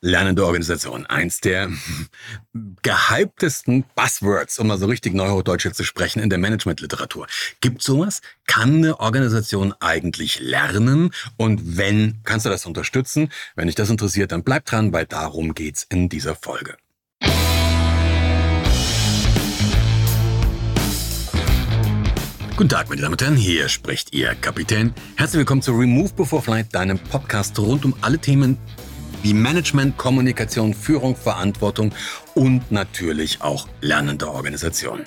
Lernende Organisation. Eins der gehyptesten Buzzwords, um mal so richtig Neuhochdeutsch zu sprechen, in der Managementliteratur. Gibt sowas? Kann eine Organisation eigentlich lernen? Und wenn, kannst du das unterstützen? Wenn dich das interessiert, dann bleib dran, weil darum geht's in dieser Folge. Guten Tag, meine Damen und Herren, hier spricht Ihr Kapitän. Herzlich willkommen zu Remove Before Flight, deinem Podcast rund um alle Themen wie Management, Kommunikation, Führung, Verantwortung und natürlich auch lernende Organisation.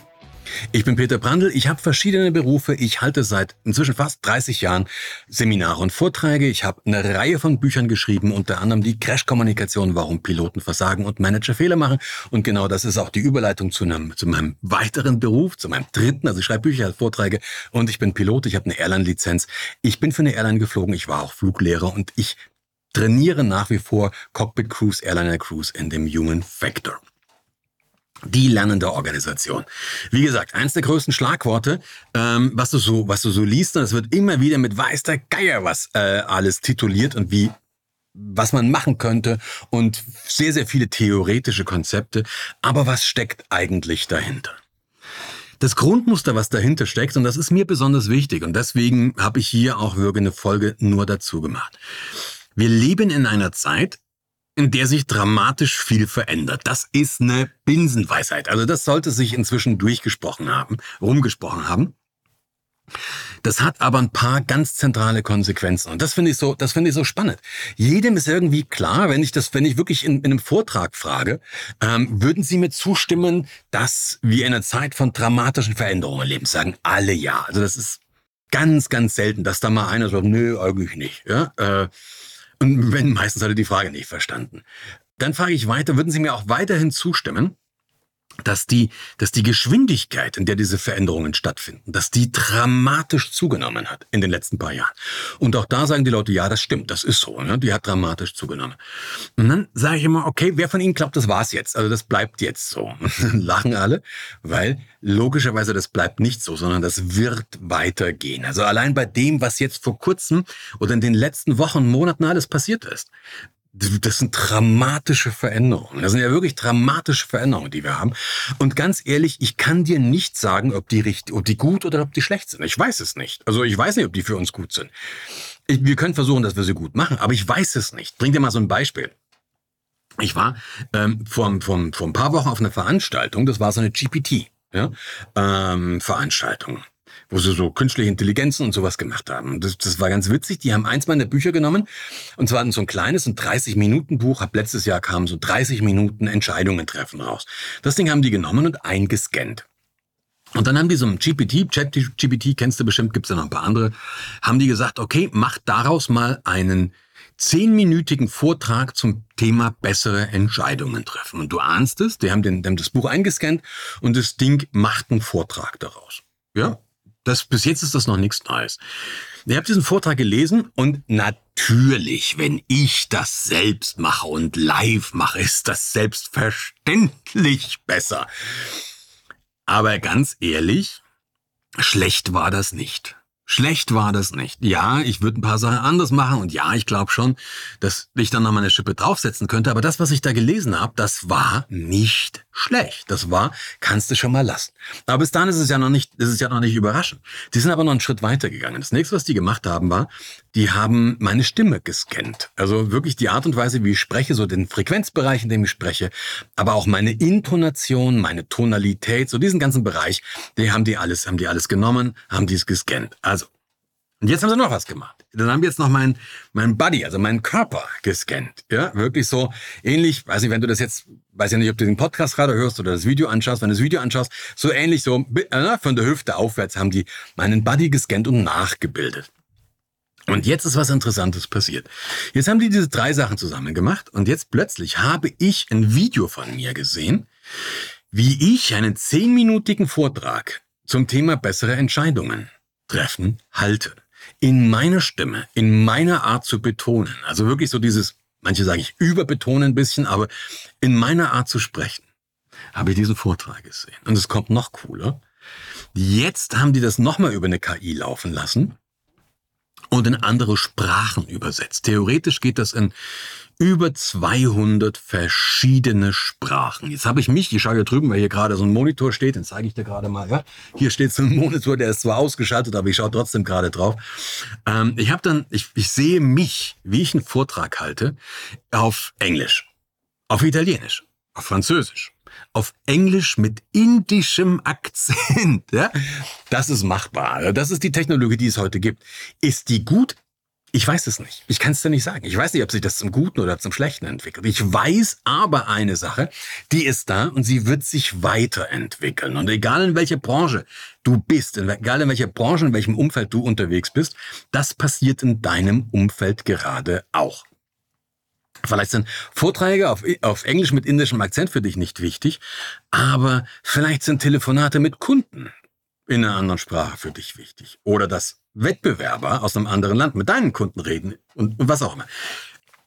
Ich bin Peter Brandl, ich habe verschiedene Berufe, ich halte seit inzwischen fast 30 Jahren Seminare und Vorträge, ich habe eine Reihe von Büchern geschrieben, unter anderem die Crash-Kommunikation, warum Piloten versagen und Manager Fehler machen. Und genau das ist auch die Überleitung zu, einem, zu meinem weiteren Beruf, zu meinem dritten, also ich schreibe Bücher, Vorträge und ich bin Pilot, ich habe eine Airline-Lizenz, ich bin für eine Airline geflogen, ich war auch Fluglehrer und ich trainiere nach wie vor Cockpit Cruise, Airliner Cruise in dem Human Factor. Die lernende Organisation. Wie gesagt, eins der größten Schlagworte, ähm, was du so, was du so liest, und es wird immer wieder mit weiß der Geier was äh, alles tituliert und wie was man machen könnte und sehr, sehr viele theoretische Konzepte. Aber was steckt eigentlich dahinter? Das Grundmuster, was dahinter steckt, und das ist mir besonders wichtig, und deswegen habe ich hier auch wirklich eine Folge nur dazu gemacht. Wir leben in einer Zeit, in der sich dramatisch viel verändert. Das ist eine Binsenweisheit. Also das sollte sich inzwischen durchgesprochen haben, rumgesprochen haben. Das hat aber ein paar ganz zentrale Konsequenzen und das finde ich so, das finde ich so spannend. Jedem ist irgendwie klar, wenn ich das, wenn ich wirklich in, in einem Vortrag frage, ähm, würden Sie mir zustimmen, dass wir in einer Zeit von dramatischen Veränderungen leben? Sagen alle ja. Also das ist ganz, ganz selten, dass da mal einer sagt, nö, eigentlich nicht. Ja. Äh, und wenn, meistens hat er die Frage nicht verstanden. Dann frage ich weiter, würden Sie mir auch weiterhin zustimmen, dass die, dass die Geschwindigkeit, in der diese Veränderungen stattfinden, dass die dramatisch zugenommen hat in den letzten paar Jahren. Und auch da sagen die Leute, ja, das stimmt, das ist so, ne? die hat dramatisch zugenommen. Und dann sage ich immer, okay, wer von Ihnen glaubt, das war's jetzt? Also das bleibt jetzt so. Lachen alle, weil logischerweise das bleibt nicht so, sondern das wird weitergehen. Also allein bei dem, was jetzt vor kurzem oder in den letzten Wochen, Monaten alles passiert ist, das sind dramatische Veränderungen. Das sind ja wirklich dramatische Veränderungen, die wir haben. Und ganz ehrlich, ich kann dir nicht sagen, ob die richtig, ob die gut oder ob die schlecht sind. Ich weiß es nicht. Also ich weiß nicht, ob die für uns gut sind. Ich, wir können versuchen, dass wir sie gut machen, aber ich weiß es nicht. Bring dir mal so ein Beispiel. Ich war ähm, vor, vor, vor ein paar Wochen auf einer Veranstaltung, das war so eine GPT. Ja, ähm, Veranstaltung wo sie so künstliche Intelligenzen und sowas gemacht haben. Das, das war ganz witzig. Die haben eins meiner Bücher genommen und zwar so ein kleines, ein 30-Minuten-Buch. Ab letztes Jahr kamen so 30 Minuten Entscheidungen treffen raus. Das Ding haben die genommen und eingescannt. Und dann haben die so ein GPT, Chat-GPT, kennst du bestimmt, gibt's ja noch ein paar andere, haben die gesagt, okay, mach daraus mal einen zehnminütigen Vortrag zum Thema bessere Entscheidungen treffen. Und du ahnst es, die haben, den, die haben das Buch eingescannt und das Ding macht einen Vortrag daraus. Ja, das, bis jetzt ist das noch nichts Neues. Ich habe diesen Vortrag gelesen und natürlich, wenn ich das selbst mache und live mache, ist das selbstverständlich besser. Aber ganz ehrlich, schlecht war das nicht. Schlecht war das nicht. Ja, ich würde ein paar Sachen anders machen und ja, ich glaube schon, dass ich dann noch mal eine Schippe draufsetzen könnte. Aber das, was ich da gelesen habe, das war nicht schlecht. Das war, kannst du schon mal lassen. Aber bis dahin ist es ja noch nicht, ist es ja noch nicht überraschend. Die sind aber noch einen Schritt weiter gegangen. Das nächste, was die gemacht haben, war, die haben meine Stimme gescannt. Also wirklich die Art und Weise, wie ich spreche, so den Frequenzbereich, in dem ich spreche, aber auch meine Intonation, meine Tonalität, so diesen ganzen Bereich, die haben die alles, haben die alles genommen, haben die es gescannt. Also und jetzt haben sie noch was gemacht. Dann haben wir jetzt noch meinen mein Body, also meinen Körper gescannt. Ja, wirklich so ähnlich, weiß nicht, wenn du das jetzt, weiß ja nicht, ob du den Podcast gerade hörst oder das Video anschaust, wenn du das Video anschaust, so ähnlich so, äh, von der Hüfte aufwärts haben die meinen Body gescannt und nachgebildet. Und jetzt ist was Interessantes passiert. Jetzt haben die diese drei Sachen zusammen gemacht und jetzt plötzlich habe ich ein Video von mir gesehen, wie ich einen zehnminütigen Vortrag zum Thema bessere Entscheidungen treffen halte in meiner Stimme, in meiner Art zu betonen, also wirklich so dieses, manche sage ich überbetonen ein bisschen, aber in meiner Art zu sprechen, habe ich diesen Vortrag gesehen. Und es kommt noch cooler. Jetzt haben die das nochmal über eine KI laufen lassen und in andere Sprachen übersetzt. Theoretisch geht das in über 200 verschiedene Sprachen. Jetzt habe ich mich, ich schaue hier drüben, weil hier gerade so ein Monitor steht, den zeige ich dir gerade mal. Ja? Hier steht so ein Monitor, der ist zwar ausgeschaltet, aber ich schaue trotzdem gerade drauf. Ähm, ich habe dann, ich, ich sehe mich, wie ich einen Vortrag halte, auf Englisch, auf Italienisch, auf Französisch, auf Englisch mit indischem Akzent. Ja? Das ist machbar. Das ist die Technologie, die es heute gibt. Ist die gut? Ich weiß es nicht. Ich kann es dir nicht sagen. Ich weiß nicht, ob sich das zum Guten oder zum Schlechten entwickelt. Ich weiß aber eine Sache, die ist da und sie wird sich weiterentwickeln. Und egal in welcher Branche du bist, egal in welcher Branche, in welchem Umfeld du unterwegs bist, das passiert in deinem Umfeld gerade auch. Vielleicht sind Vorträge auf, auf Englisch mit indischem Akzent für dich nicht wichtig, aber vielleicht sind Telefonate mit Kunden in einer anderen Sprache für dich wichtig. Oder das Wettbewerber aus einem anderen Land mit deinen Kunden reden und, und was auch immer.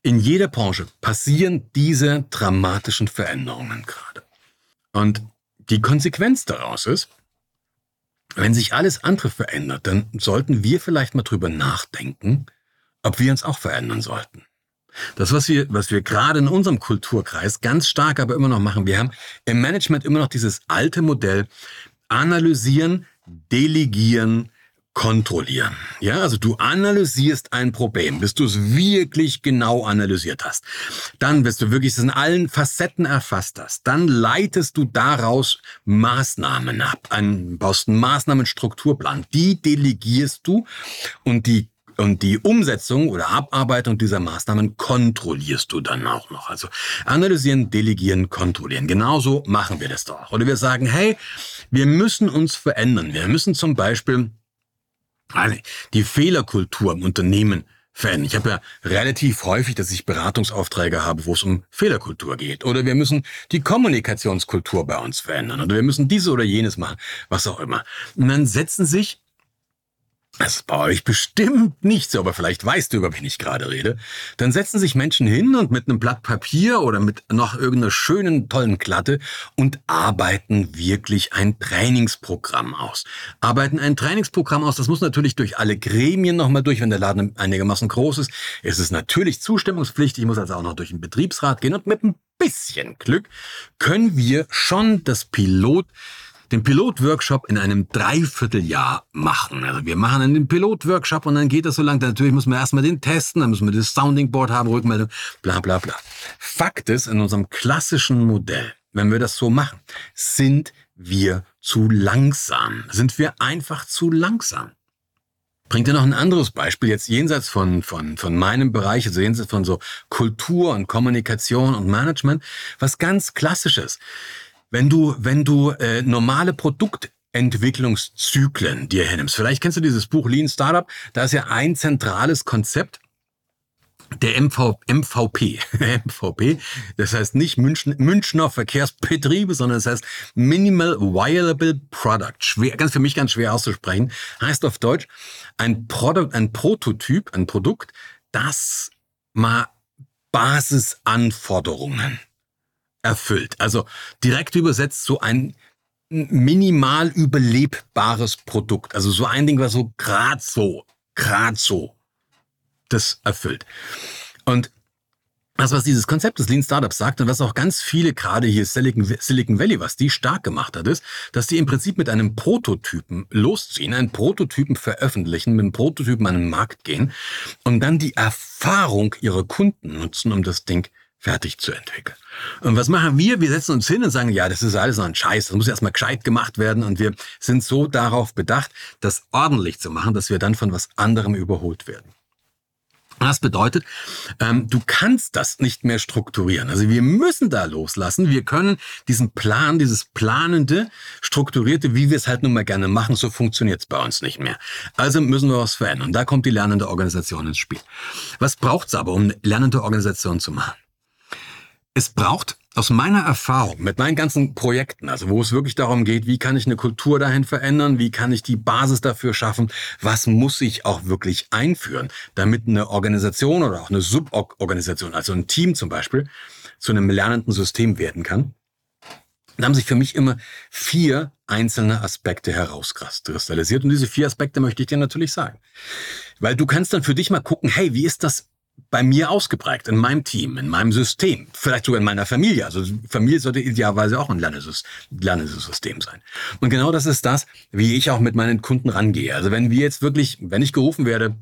In jeder Branche passieren diese dramatischen Veränderungen gerade. Und die Konsequenz daraus ist, wenn sich alles andere verändert, dann sollten wir vielleicht mal drüber nachdenken, ob wir uns auch verändern sollten. Das, was wir, was wir gerade in unserem Kulturkreis ganz stark aber immer noch machen, wir haben im Management immer noch dieses alte Modell, analysieren, delegieren, kontrollieren. Ja, also du analysierst ein Problem, bis du es wirklich genau analysiert hast. Dann, bis du wirklich es in allen Facetten erfasst hast. Dann leitest du daraus Maßnahmen ab. Ein, baust einen Maßnahmenstrukturplan. Die delegierst du und die und die Umsetzung oder Abarbeitung dieser Maßnahmen kontrollierst du dann auch noch. Also analysieren, delegieren, kontrollieren. Genauso machen wir das doch. Oder wir sagen, hey, wir müssen uns verändern. Wir müssen zum Beispiel die Fehlerkultur im Unternehmen verändern. Ich habe ja relativ häufig, dass ich Beratungsaufträge habe, wo es um Fehlerkultur geht. Oder wir müssen die Kommunikationskultur bei uns verändern. Oder wir müssen diese oder jenes machen, was auch immer. Und dann setzen sich das ist bei euch bestimmt nicht so, aber vielleicht weißt du, über wen ich gerade rede. Dann setzen sich Menschen hin und mit einem Blatt Papier oder mit noch irgendeiner schönen, tollen Klatte und arbeiten wirklich ein Trainingsprogramm aus. Arbeiten ein Trainingsprogramm aus, das muss natürlich durch alle Gremien nochmal durch, wenn der Laden einigermaßen groß ist. Es ist natürlich zustimmungspflichtig, ich muss also auch noch durch den Betriebsrat gehen und mit ein bisschen Glück können wir schon das Pilot den Pilotworkshop in einem Dreivierteljahr machen. Also wir machen einen Pilotworkshop und dann geht das so lang. Natürlich müssen wir erstmal den testen, dann müssen wir das Sounding Board haben, Rückmeldung, bla bla bla. Fakt ist, in unserem klassischen Modell, wenn wir das so machen, sind wir zu langsam. Sind wir einfach zu langsam. Bringt dir noch ein anderes Beispiel, jetzt jenseits von, von, von meinem Bereich, also jenseits von so Kultur und Kommunikation und Management, was ganz Klassisches. Wenn du, wenn du äh, normale Produktentwicklungszyklen dir hernimmst, vielleicht kennst du dieses Buch Lean Startup, da ist ja ein zentrales Konzept, der MV, MVP, MVP, das heißt nicht München, Münchner Verkehrsbetriebe, sondern das heißt Minimal Viable Product. Schwer, ganz für mich ganz schwer auszusprechen. Heißt auf Deutsch ein Produkt, ein Prototyp, ein Produkt, das mal Basisanforderungen erfüllt. Also direkt übersetzt so ein minimal überlebbares Produkt. Also so ein Ding, was so grad so, grad so das erfüllt. Und das, was dieses Konzept des Lean Startups sagt und was auch ganz viele, gerade hier Silicon, Silicon Valley, was die stark gemacht hat, ist, dass die im Prinzip mit einem Prototypen losziehen, einen Prototypen veröffentlichen, mit einem Prototypen an den Markt gehen und dann die Erfahrung ihrer Kunden nutzen, um das Ding fertig zu entwickeln. Und was machen wir? Wir setzen uns hin und sagen, ja, das ist alles noch ein Scheiß, das muss erstmal gescheit gemacht werden und wir sind so darauf bedacht, das ordentlich zu machen, dass wir dann von was anderem überholt werden. Das bedeutet, ähm, du kannst das nicht mehr strukturieren. Also wir müssen da loslassen. Wir können diesen Plan, dieses planende, strukturierte, wie wir es halt nun mal gerne machen, so funktioniert es bei uns nicht mehr. Also müssen wir was verändern. Da kommt die lernende Organisation ins Spiel. Was braucht es aber, um eine lernende Organisation zu machen? Es braucht aus meiner Erfahrung mit meinen ganzen Projekten, also wo es wirklich darum geht, wie kann ich eine Kultur dahin verändern, wie kann ich die Basis dafür schaffen, was muss ich auch wirklich einführen, damit eine Organisation oder auch eine Suborganisation, also ein Team zum Beispiel, zu einem lernenden System werden kann. Da haben sich für mich immer vier einzelne Aspekte herauskristallisiert. Und diese vier Aspekte möchte ich dir natürlich sagen. Weil du kannst dann für dich mal gucken, hey, wie ist das bei mir ausgeprägt, in meinem Team, in meinem System, vielleicht sogar in meiner Familie. Also Familie sollte idealerweise auch ein Lernesystem sein. Und genau das ist das, wie ich auch mit meinen Kunden rangehe. Also wenn wir jetzt wirklich, wenn ich gerufen werde,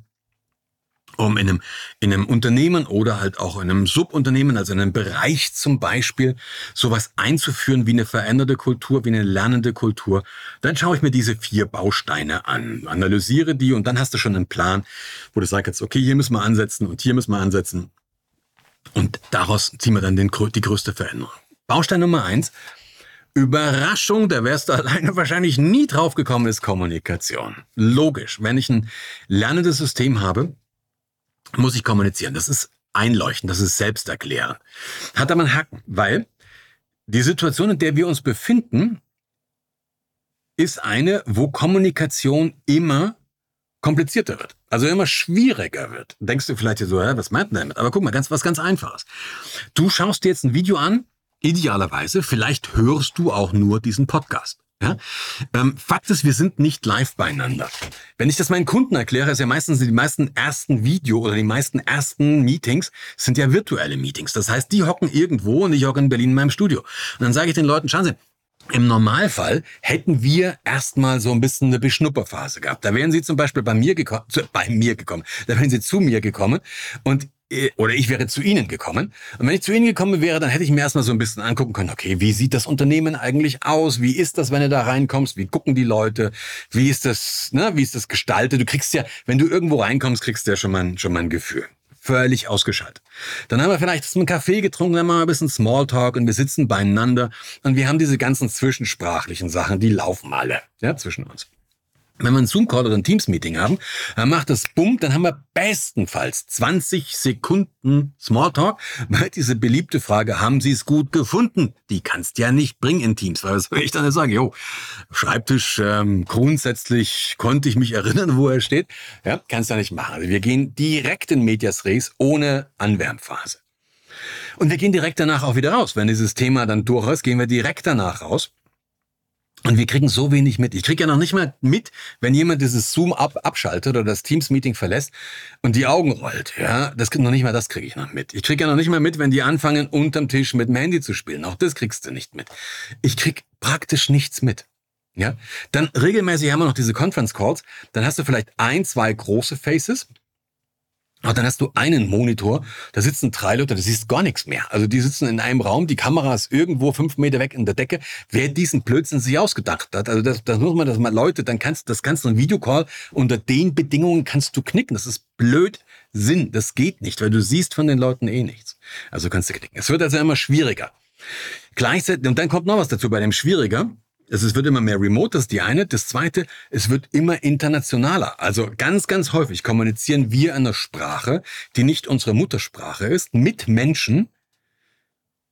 um in einem, in einem Unternehmen oder halt auch in einem Subunternehmen, also in einem Bereich zum Beispiel, sowas einzuführen wie eine veränderte Kultur, wie eine lernende Kultur, dann schaue ich mir diese vier Bausteine an, analysiere die und dann hast du schon einen Plan, wo du sagst, okay, hier müssen wir ansetzen und hier müssen wir ansetzen und daraus ziehen wir dann den, die größte Veränderung. Baustein Nummer eins, Überraschung, da wärst du alleine wahrscheinlich nie drauf gekommen, ist Kommunikation. Logisch, wenn ich ein lernendes System habe, muss ich kommunizieren. Das ist einleuchten, das ist selbsterklärend. Hat aber einen Haken, weil die Situation, in der wir uns befinden, ist eine, wo Kommunikation immer komplizierter wird. Also immer schwieriger wird. Denkst du vielleicht so, was meint man damit? Aber guck mal, ganz, was ganz einfaches. Du schaust dir jetzt ein Video an, idealerweise, vielleicht hörst du auch nur diesen Podcast. Ja? Ähm, Fakt ist, wir sind nicht live beieinander. Wenn ich das meinen Kunden erkläre, ist ja meistens die meisten ersten Video oder die meisten ersten Meetings sind ja virtuelle Meetings. Das heißt, die hocken irgendwo und ich hocke in Berlin in meinem Studio. Und dann sage ich den Leuten, schauen Sie, im Normalfall hätten wir erstmal so ein bisschen eine Beschnupperphase gehabt. Da wären sie zum Beispiel bei mir gekommen, bei mir gekommen, da wären sie zu mir gekommen und oder ich wäre zu Ihnen gekommen. Und wenn ich zu Ihnen gekommen wäre, dann hätte ich mir erstmal so ein bisschen angucken können, okay, wie sieht das Unternehmen eigentlich aus? Wie ist das, wenn du da reinkommst? Wie gucken die Leute? Wie ist das, ne, wie ist das gestaltet? Du kriegst ja, wenn du irgendwo reinkommst, kriegst du ja schon mal, schon mal ein Gefühl. Völlig ausgeschaltet. Dann haben wir vielleicht einen Kaffee getrunken, dann machen wir ein bisschen Smalltalk und wir sitzen beieinander und wir haben diese ganzen zwischensprachlichen Sachen, die laufen alle, ja, zwischen uns. Wenn wir einen Zoom-Call oder ein Teams-Meeting haben, dann macht das Bumm, dann haben wir bestenfalls 20 Sekunden Smalltalk, weil diese beliebte Frage, haben Sie es gut gefunden? Die kannst du ja nicht bringen in Teams, weil was soll ich dann sagen? Jo, Schreibtisch, ähm, grundsätzlich konnte ich mich erinnern, wo er steht. Ja, kannst du ja nicht machen. Also wir gehen direkt in Medias Res ohne Anwärmphase. Und wir gehen direkt danach auch wieder raus. Wenn dieses Thema dann durch ist, gehen wir direkt danach raus und wir kriegen so wenig mit. Ich kriege ja noch nicht mal mit, wenn jemand dieses Zoom ab abschaltet oder das Teams-Meeting verlässt und die Augen rollt. Ja, das noch nicht mal das kriege ich noch mit. Ich kriege ja noch nicht mal mit, wenn die anfangen, unterm Tisch mit dem Handy zu spielen. Auch das kriegst du nicht mit. Ich krieg praktisch nichts mit. Ja, dann regelmäßig haben wir noch diese Conference Calls. Dann hast du vielleicht ein, zwei große Faces und dann hast du einen Monitor, da sitzen drei Leute, da siehst gar nichts mehr. Also die sitzen in einem Raum, die Kamera ist irgendwo fünf Meter weg in der Decke. Wer diesen Blödsinn sich ausgedacht hat, also das, das muss man das mal Leute, dann kannst das kannst du ein Videocall unter den Bedingungen kannst du knicken. Das ist blöd Sinn. Das geht nicht, weil du siehst von den Leuten eh nichts. Also kannst du knicken. Es wird also immer schwieriger. Gleichzeitig, und dann kommt noch was dazu bei dem schwieriger. Es wird immer mehr remote, das ist die eine. Das zweite, es wird immer internationaler. Also ganz, ganz häufig kommunizieren wir eine Sprache, die nicht unsere Muttersprache ist, mit Menschen,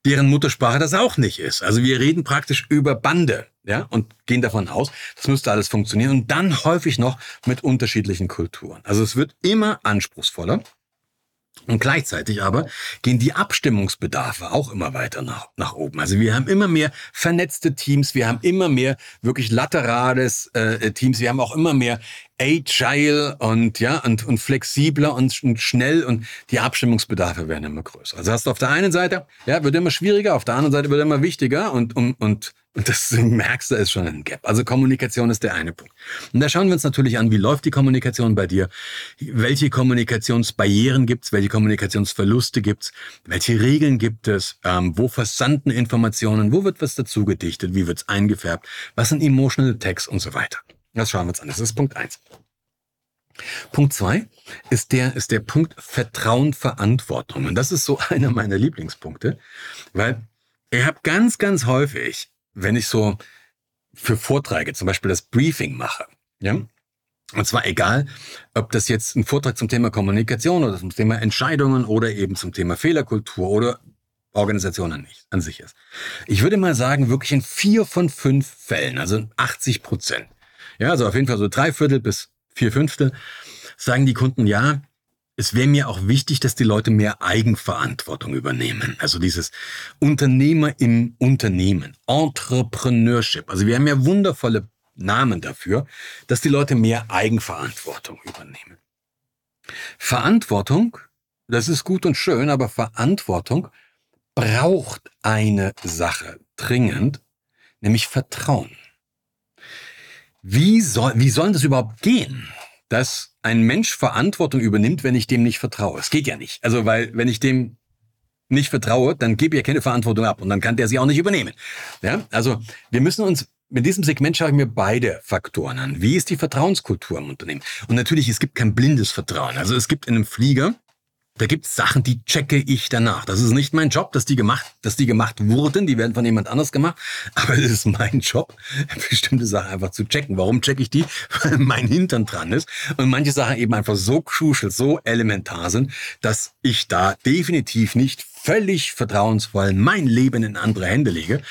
deren Muttersprache das auch nicht ist. Also wir reden praktisch über Bande, ja, und gehen davon aus, das müsste alles funktionieren und dann häufig noch mit unterschiedlichen Kulturen. Also es wird immer anspruchsvoller. Und gleichzeitig aber gehen die Abstimmungsbedarfe auch immer weiter nach, nach oben. Also wir haben immer mehr vernetzte Teams, wir haben immer mehr wirklich laterales äh, Teams, wir haben auch immer mehr agile und ja und, und flexibler und, und schnell und die Abstimmungsbedarfe werden immer größer. Also hast du auf der einen Seite, ja, wird immer schwieriger, auf der anderen Seite wird immer wichtiger und, und, und und das merkst du, ist schon ein Gap. Also Kommunikation ist der eine Punkt. Und da schauen wir uns natürlich an, wie läuft die Kommunikation bei dir? Welche Kommunikationsbarrieren gibt's? Welche Kommunikationsverluste gibt's? Welche Regeln gibt es? Ähm, wo versanden Informationen? Wo wird was dazu gedichtet? Wie wird's eingefärbt? Was sind Emotional Tags und so weiter? Das schauen wir uns an. Das ist Punkt eins. Punkt zwei ist der, ist der Punkt Vertrauen, Verantwortung. Und das ist so einer meiner Lieblingspunkte, weil ich habe ganz, ganz häufig wenn ich so für Vorträge zum Beispiel das Briefing mache, ja, und zwar egal, ob das jetzt ein Vortrag zum Thema Kommunikation oder zum Thema Entscheidungen oder eben zum Thema Fehlerkultur oder Organisation an, an sich ist. Ich würde mal sagen, wirklich in vier von fünf Fällen, also 80 Prozent, ja, also auf jeden Fall so drei Viertel bis vier Fünftel, sagen die Kunden, ja, es wäre mir auch wichtig, dass die Leute mehr Eigenverantwortung übernehmen. Also dieses Unternehmer im Unternehmen, Entrepreneurship. Also wir haben ja wundervolle Namen dafür, dass die Leute mehr Eigenverantwortung übernehmen. Verantwortung das ist gut und schön, aber Verantwortung braucht eine Sache dringend, nämlich Vertrauen. Wie soll, wie soll das überhaupt gehen, dass ein Mensch Verantwortung übernimmt, wenn ich dem nicht vertraue? Es geht ja nicht. Also, weil, wenn ich dem nicht vertraue, dann gebe ich ja keine Verantwortung ab und dann kann der sie auch nicht übernehmen. Ja, also, wir müssen uns mit diesem Segment schaue ich mir beide Faktoren an. Wie ist die Vertrauenskultur im Unternehmen? Und natürlich, es gibt kein blindes Vertrauen. Also es gibt in einem Flieger da gibt es Sachen, die checke ich danach. Das ist nicht mein Job, dass die gemacht, dass die gemacht wurden. Die werden von jemand anders gemacht. Aber es ist mein Job, bestimmte Sachen einfach zu checken. Warum checke ich die? Weil mein Hintern dran ist. Und manche Sachen eben einfach so crucial, so elementar sind, dass ich da definitiv nicht völlig vertrauensvoll mein Leben in andere Hände lege.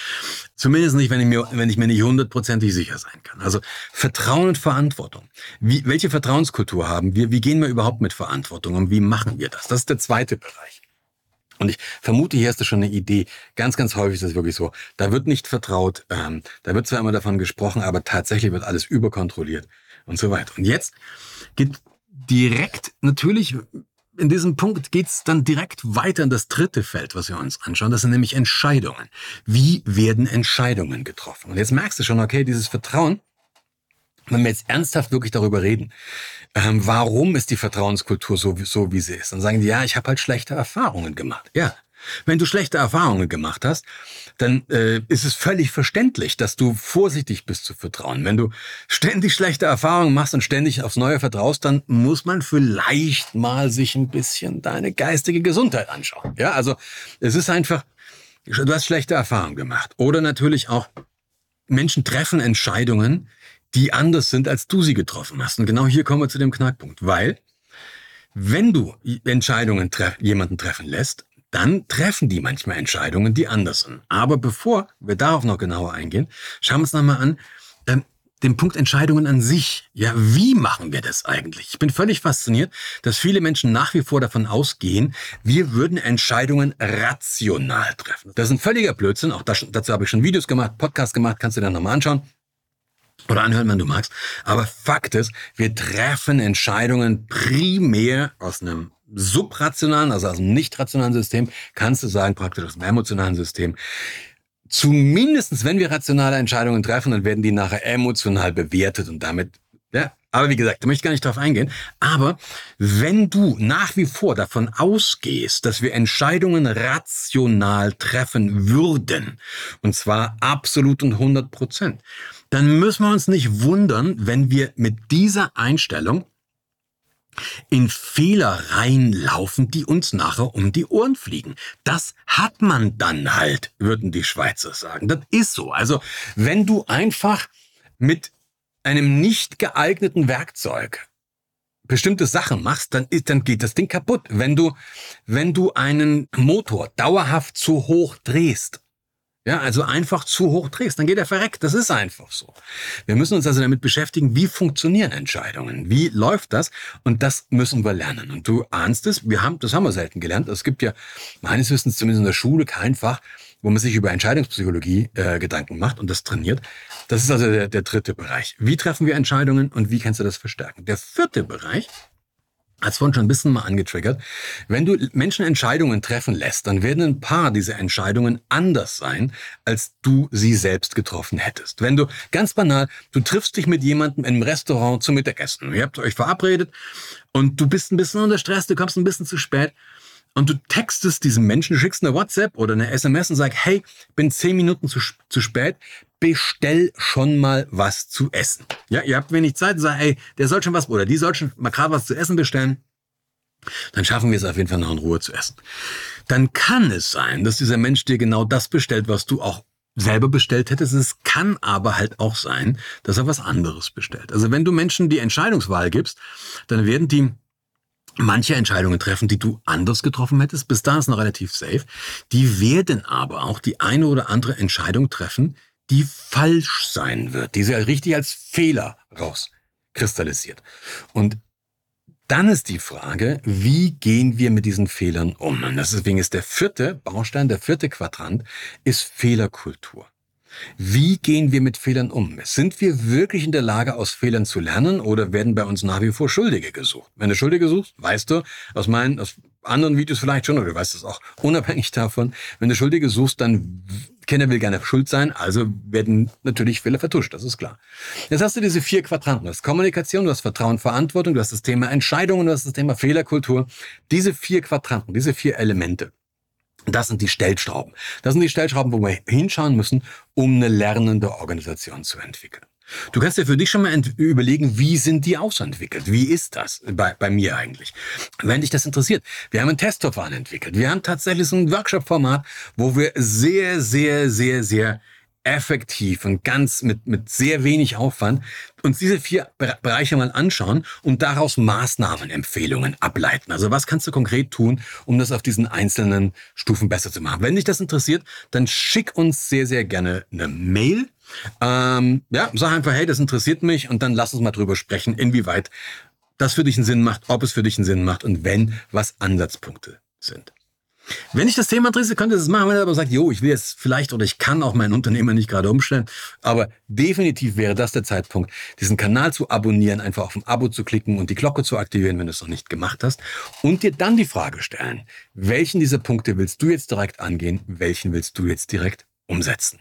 Zumindest nicht, wenn ich mir, wenn ich mir nicht hundertprozentig sicher sein kann. Also Vertrauen und Verantwortung. Wie, welche Vertrauenskultur haben wir? Wie gehen wir überhaupt mit Verantwortung und wie machen wir das? Das ist der zweite Bereich. Und ich vermute, hier hast du schon eine Idee. Ganz, ganz häufig ist das wirklich so. Da wird nicht vertraut. Ähm, da wird zwar immer davon gesprochen, aber tatsächlich wird alles überkontrolliert und so weiter. Und jetzt geht direkt natürlich in diesem Punkt geht's dann direkt weiter in das dritte Feld, was wir uns anschauen. Das sind nämlich Entscheidungen. Wie werden Entscheidungen getroffen? Und jetzt merkst du schon, okay, dieses Vertrauen, wenn wir jetzt ernsthaft wirklich darüber reden, ähm, warum ist die Vertrauenskultur so, so, wie sie ist? Dann sagen die, ja, ich habe halt schlechte Erfahrungen gemacht. Ja, wenn du schlechte Erfahrungen gemacht hast, dann äh, ist es völlig verständlich, dass du vorsichtig bist zu vertrauen. Wenn du ständig schlechte Erfahrungen machst und ständig aufs Neue vertraust, dann muss man vielleicht mal sich ein bisschen deine geistige Gesundheit anschauen. Ja, also es ist einfach, du hast schlechte Erfahrungen gemacht. Oder natürlich auch Menschen treffen Entscheidungen, die anders sind, als du sie getroffen hast. Und genau hier kommen wir zu dem Knackpunkt, weil wenn du Entscheidungen treff jemanden treffen lässt, dann treffen die manchmal Entscheidungen, die anders sind. Aber bevor wir darauf noch genauer eingehen, schauen wir uns nochmal an, ähm, den Punkt Entscheidungen an sich. Ja, wie machen wir das eigentlich? Ich bin völlig fasziniert, dass viele Menschen nach wie vor davon ausgehen, wir würden Entscheidungen rational treffen. Das ist ein völliger Blödsinn. Auch das, dazu habe ich schon Videos gemacht, Podcasts gemacht, kannst du dir nochmal anschauen oder anhören, wenn du magst. Aber Fakt ist, wir treffen Entscheidungen primär aus einem subrationalen, also aus einem nicht rationalen System, kannst du sagen, praktisch aus einem emotionalen System. Zumindestens, wenn wir rationale Entscheidungen treffen, dann werden die nachher emotional bewertet und damit, ja. Aber wie gesagt, da möchte ich gar nicht drauf eingehen. Aber wenn du nach wie vor davon ausgehst, dass wir Entscheidungen rational treffen würden, und zwar absolut und 100 Prozent, dann müssen wir uns nicht wundern, wenn wir mit dieser Einstellung in Fehler reinlaufen, die uns nachher um die Ohren fliegen. Das hat man dann halt, würden die Schweizer sagen. Das ist so. Also wenn du einfach mit einem nicht geeigneten Werkzeug bestimmte Sachen machst, dann, dann geht das Ding kaputt. Wenn du, wenn du einen Motor dauerhaft zu hoch drehst, ja, also einfach zu hoch drehst, dann geht er verreckt. Das ist einfach so. Wir müssen uns also damit beschäftigen, wie funktionieren Entscheidungen? Wie läuft das? Und das müssen wir lernen. Und du ahnst es, wir haben, das haben wir selten gelernt. Es gibt ja meines Wissens zumindest in der Schule kein Fach, wo man sich über Entscheidungspsychologie äh, Gedanken macht und das trainiert. Das ist also der, der dritte Bereich. Wie treffen wir Entscheidungen und wie kannst du das verstärken? Der vierte Bereich als vorhin schon ein bisschen mal angetriggert. Wenn du Menschen Entscheidungen treffen lässt, dann werden ein paar dieser Entscheidungen anders sein, als du sie selbst getroffen hättest. Wenn du, ganz banal, du triffst dich mit jemandem im Restaurant zum Mittagessen. Ihr habt euch verabredet und du bist ein bisschen unter Stress, du kommst ein bisschen zu spät und du textest diesem Menschen, schickst eine WhatsApp oder eine SMS und sagst, hey, bin zehn Minuten zu, zu spät, bestell schon mal was zu essen. Ja, ihr habt wenig Zeit und sagt, ey, der soll schon was, oder die soll schon mal gerade was zu essen bestellen. Dann schaffen wir es auf jeden Fall noch in Ruhe zu essen. Dann kann es sein, dass dieser Mensch dir genau das bestellt, was du auch selber bestellt hättest. Es kann aber halt auch sein, dass er was anderes bestellt. Also wenn du Menschen die Entscheidungswahl gibst, dann werden die manche Entscheidungen treffen, die du anders getroffen hättest. Bis da ist noch relativ safe. Die werden aber auch die eine oder andere Entscheidung treffen, die falsch sein wird, die sie richtig als Fehler rauskristallisiert. Und dann ist die Frage, wie gehen wir mit diesen Fehlern um? Und deswegen ist der vierte Baustein, der vierte Quadrant, ist Fehlerkultur. Wie gehen wir mit Fehlern um? Sind wir wirklich in der Lage, aus Fehlern zu lernen oder werden bei uns nach wie vor Schuldige gesucht? Wenn du Schuldige suchst, weißt du, aus meinen, aus anderen Videos vielleicht schon, oder du weißt es auch, unabhängig davon, wenn du Schuldige suchst, dann keiner will gerne schuld sein, also werden natürlich Fehler vertuscht, das ist klar. Jetzt hast du diese vier Quadranten. Du hast Kommunikation, du hast Vertrauen, Verantwortung, du hast das Thema Entscheidungen, du hast das Thema Fehlerkultur. Diese vier Quadranten, diese vier Elemente, das sind die Stellschrauben. Das sind die Stellschrauben, wo wir hinschauen müssen, um eine lernende Organisation zu entwickeln. Du kannst dir für dich schon mal überlegen, wie sind die ausentwickelt? Wie ist das bei, bei mir eigentlich? Wenn dich das interessiert, wir haben ein Testverfahren entwickelt. Wir haben tatsächlich so ein Workshop-Format, wo wir sehr, sehr, sehr, sehr effektiv und ganz mit, mit sehr wenig Aufwand uns diese vier Bereiche mal anschauen und daraus Maßnahmenempfehlungen ableiten. Also was kannst du konkret tun, um das auf diesen einzelnen Stufen besser zu machen? Wenn dich das interessiert, dann schick uns sehr, sehr gerne eine Mail. Ähm, ja, sag einfach, hey, das interessiert mich und dann lass uns mal drüber sprechen, inwieweit das für dich einen Sinn macht, ob es für dich einen Sinn macht und wenn, was Ansatzpunkte sind. Wenn ich das Thema interessiert, könnte es machen, wenn er aber sagt, jo, ich will jetzt vielleicht oder ich kann auch mein Unternehmen nicht gerade umstellen. Aber definitiv wäre das der Zeitpunkt, diesen Kanal zu abonnieren, einfach auf ein Abo zu klicken und die Glocke zu aktivieren, wenn du es noch nicht gemacht hast. Und dir dann die Frage stellen, welchen dieser Punkte willst du jetzt direkt angehen, welchen willst du jetzt direkt umsetzen?